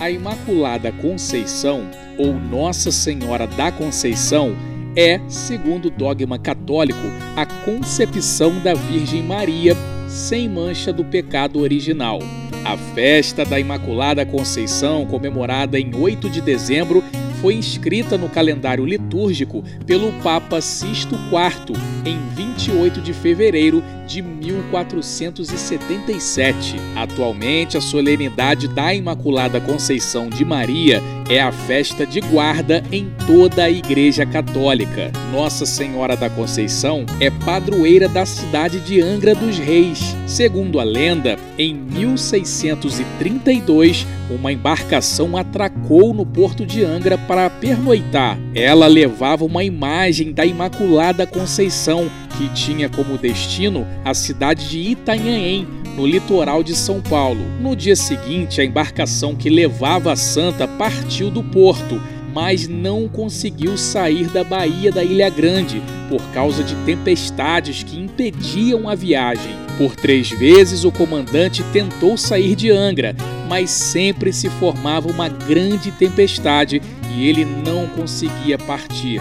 A Imaculada Conceição, ou Nossa Senhora da Conceição, é, segundo o dogma católico, a concepção da Virgem Maria sem mancha do pecado original. A festa da Imaculada Conceição, comemorada em 8 de dezembro, foi inscrita no calendário litúrgico pelo Papa Sisto IV em 28 de fevereiro de 1477. Atualmente, a solenidade da Imaculada Conceição de Maria é a festa de guarda em toda a Igreja Católica. Nossa Senhora da Conceição é padroeira da cidade de Angra dos Reis. Segundo a lenda, em 1632, uma embarcação atracou no porto de Angra para pernoitar. Ela levava uma imagem da Imaculada Conceição, que tinha como destino a cidade de Itanhaém, no litoral de São Paulo. No dia seguinte, a embarcação que levava a santa partiu do porto, mas não conseguiu sair da baía da Ilha Grande por causa de tempestades que impediam a viagem. Por três vezes o comandante tentou sair de Angra, mas sempre se formava uma grande tempestade e ele não conseguia partir.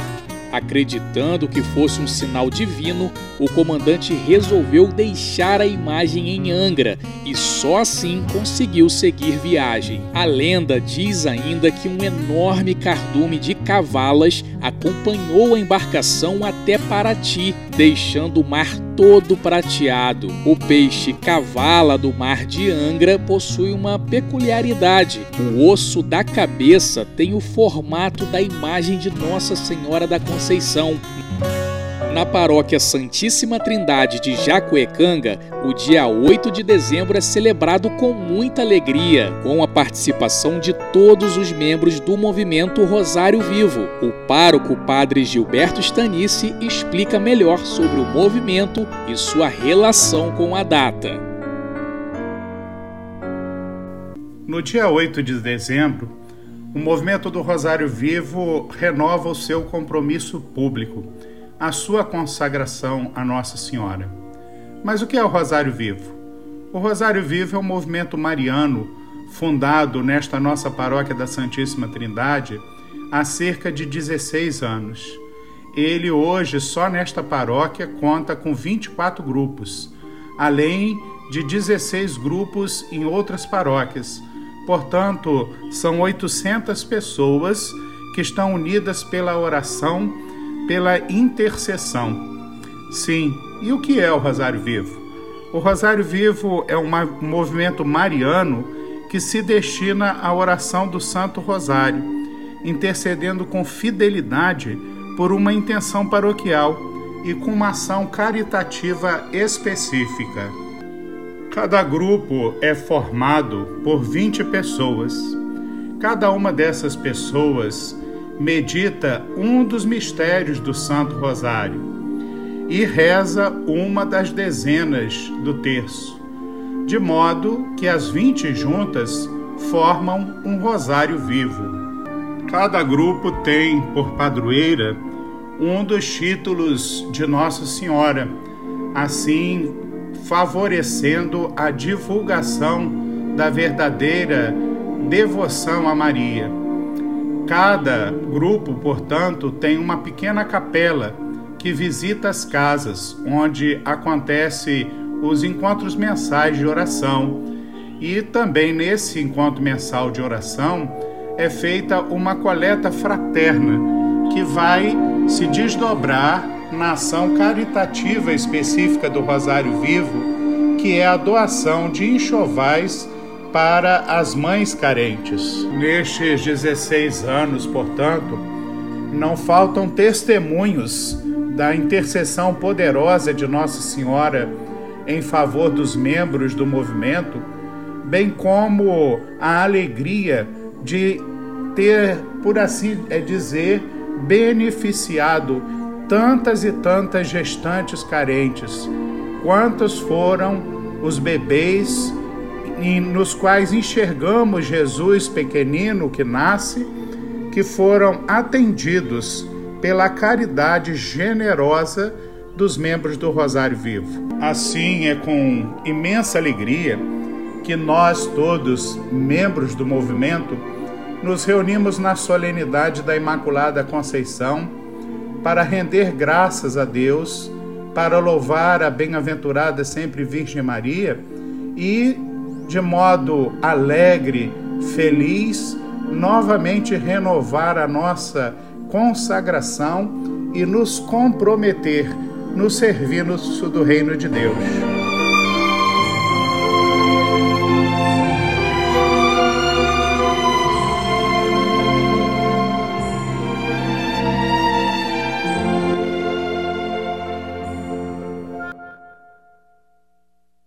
Acreditando que fosse um sinal divino, o comandante resolveu deixar a imagem em Angra e só assim conseguiu seguir viagem. A lenda diz ainda que um enorme cardume de cavalas acompanhou a embarcação até Paraty, deixando o mar todo prateado. O peixe cavala do mar de Angra possui uma peculiaridade. O osso da cabeça tem o formato da imagem de Nossa Senhora da Conceição. Na paróquia Santíssima Trindade de Jacuecanga, o dia 8 de dezembro é celebrado com muita alegria, com a participação de todos os membros do movimento Rosário Vivo. O pároco Padre Gilberto Stanice explica melhor sobre o movimento e sua relação com a data. No dia 8 de dezembro, o movimento do Rosário Vivo renova o seu compromisso público a sua consagração a Nossa Senhora. Mas o que é o Rosário Vivo? O Rosário Vivo é um movimento mariano fundado nesta nossa paróquia da Santíssima Trindade há cerca de 16 anos. Ele hoje, só nesta paróquia, conta com 24 grupos, além de 16 grupos em outras paróquias. Portanto, são 800 pessoas que estão unidas pela oração pela intercessão. Sim, e o que é o Rosário Vivo? O Rosário Vivo é um movimento mariano que se destina à oração do Santo Rosário, intercedendo com fidelidade por uma intenção paroquial e com uma ação caritativa específica. Cada grupo é formado por 20 pessoas. Cada uma dessas pessoas medita um dos mistérios do Santo Rosário e reza uma das dezenas do terço, de modo que as vinte juntas formam um rosário vivo. Cada grupo tem por padroeira um dos títulos de Nossa Senhora, assim favorecendo a divulgação da verdadeira devoção a Maria. Cada grupo, portanto, tem uma pequena capela que visita as casas onde acontece os encontros mensais de oração. E também nesse encontro mensal de oração é feita uma coleta fraterna que vai se desdobrar na ação caritativa específica do Rosário Vivo, que é a doação de enxovais para as mães carentes. Nestes 16 anos, portanto, não faltam testemunhos da intercessão poderosa de Nossa Senhora em favor dos membros do movimento, bem como a alegria de ter, por assim dizer, beneficiado tantas e tantas gestantes carentes, quantos foram os bebês nos quais enxergamos Jesus pequenino que nasce, que foram atendidos pela caridade generosa dos membros do Rosário Vivo. Assim é com imensa alegria que nós todos, membros do movimento, nos reunimos na solenidade da Imaculada Conceição para render graças a Deus, para louvar a bem-aventurada sempre Virgem Maria e, de modo alegre, feliz, novamente renovar a nossa consagração e nos comprometer no serviço do Reino de Deus.